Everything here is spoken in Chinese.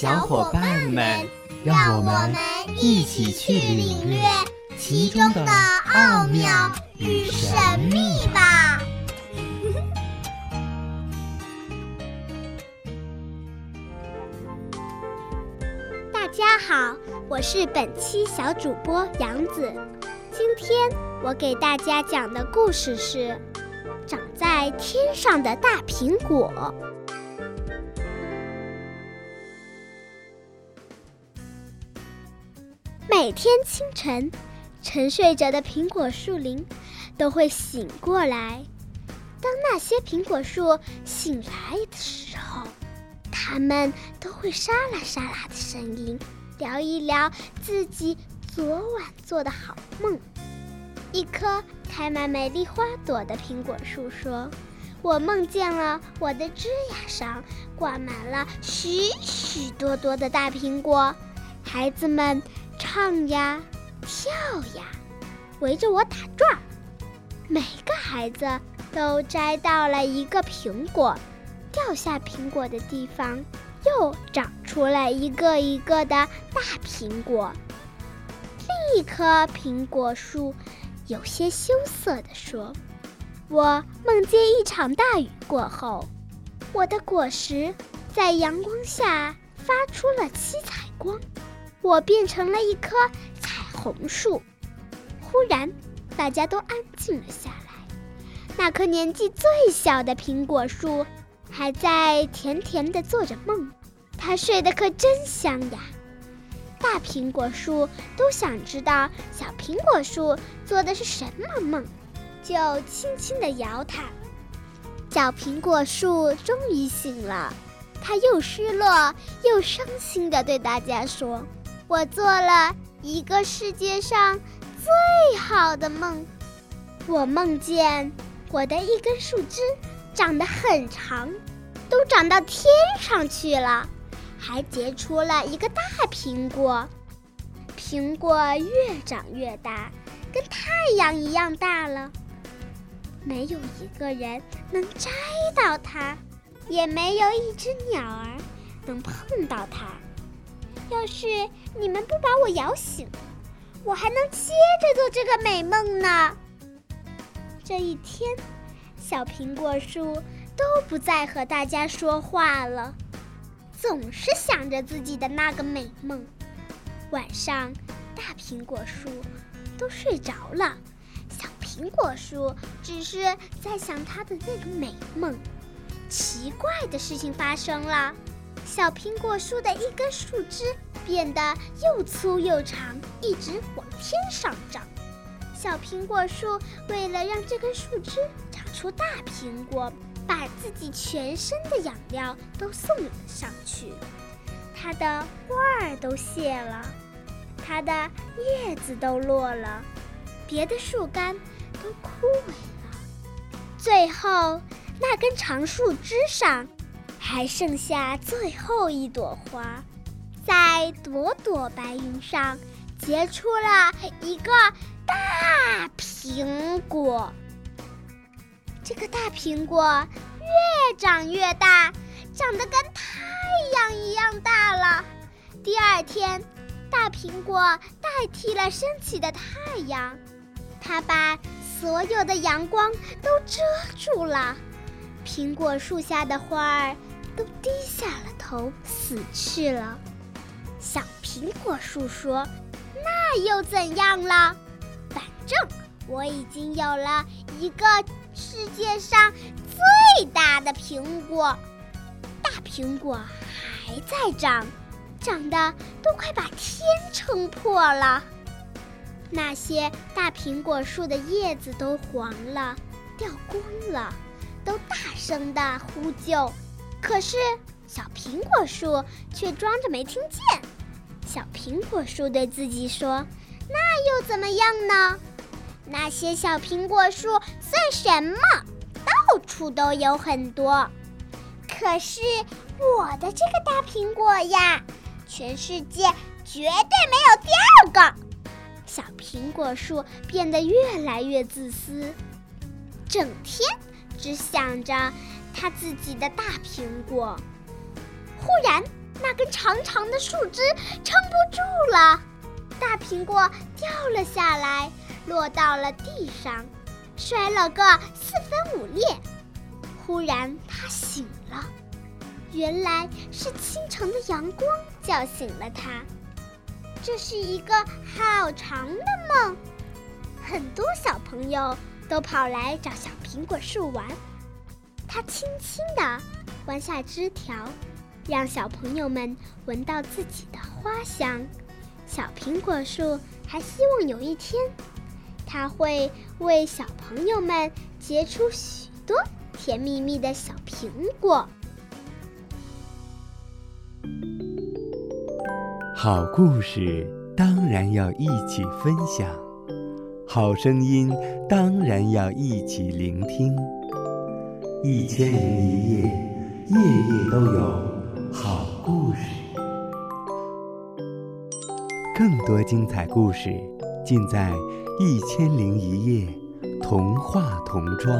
小伙伴们，让我们一起去领略其中的奥妙与神秘吧！大家好，我是本期小主播杨子。今天我给大家讲的故事是《长在天上的大苹果》。每天清晨，沉睡着的苹果树林都会醒过来。当那些苹果树醒来的时候，它们都会沙啦沙啦的声音，聊一聊自己昨晚做的好梦。一棵开满美丽花朵的苹果树说：“我梦见了我的枝桠上挂满了许许多多的大苹果，孩子们。”唱呀，跳呀，围着我打转儿。每个孩子都摘到了一个苹果，掉下苹果的地方又长出了一个一个的大苹果。另一棵苹果树有些羞涩地说：“我梦见一场大雨过后，我的果实在阳光下发出了七彩光。”我变成了一棵彩虹树。忽然，大家都安静了下来。那棵年纪最小的苹果树还在甜甜地做着梦，它睡得可真香呀！大苹果树都想知道小苹果树做的是什么梦，就轻轻地摇它。小苹果树终于醒了，它又失落又伤心地对大家说。我做了一个世界上最好的梦，我梦见我的一根树枝长得很长，都长到天上去了，还结出了一个大苹果。苹果越长越大，跟太阳一样大了。没有一个人能摘到它，也没有一只鸟儿能碰到它。要是你们不把我摇醒，我还能接着做这个美梦呢。这一天，小苹果树都不再和大家说话了，总是想着自己的那个美梦。晚上，大苹果树都睡着了，小苹果树只是在想它的那个美梦。奇怪的事情发生了。小苹果树的一根树枝变得又粗又长，一直往天上长。小苹果树为了让这根树枝长出大苹果，把自己全身的养料都送了上去。它的花儿都谢了，它的叶子都落了，别的树干都枯萎了。最后，那根长树枝上。还剩下最后一朵花，在朵朵白云上结出了一个大苹果。这个大苹果越长越大，长得跟太阳一样大了。第二天，大苹果代替了升起的太阳，它把所有的阳光都遮住了。苹果树下的花儿。都低下了头，死去了。小苹果树说：“那又怎样了？反正我已经有了一个世界上最大的苹果。大苹果还在长，长得都快把天撑破了。那些大苹果树的叶子都黄了，掉光了，都大声地呼救。”可是，小苹果树却装着没听见。小苹果树对自己说：“那又怎么样呢？那些小苹果树算什么？到处都有很多。可是我的这个大苹果呀，全世界绝对没有第二个。”小苹果树变得越来越自私，整天只想着他自己的大苹果。忽然，那根长长的树枝撑不住了，大苹果掉了下来，落到了地上，摔了个四分五裂。忽然，他醒了，原来是清晨的阳光叫醒了他。这是一个好长的梦，很多小朋友都跑来找小苹果树玩。它轻轻地弯下枝条，让小朋友们闻到自己的花香。小苹果树还希望有一天，它会为小朋友们结出许多甜蜜蜜的小苹果。好故事当然要一起分享，好声音当然要一起聆听。一千零一夜，夜夜都有好故事。更多精彩故事尽在《一千零一夜》童话童装。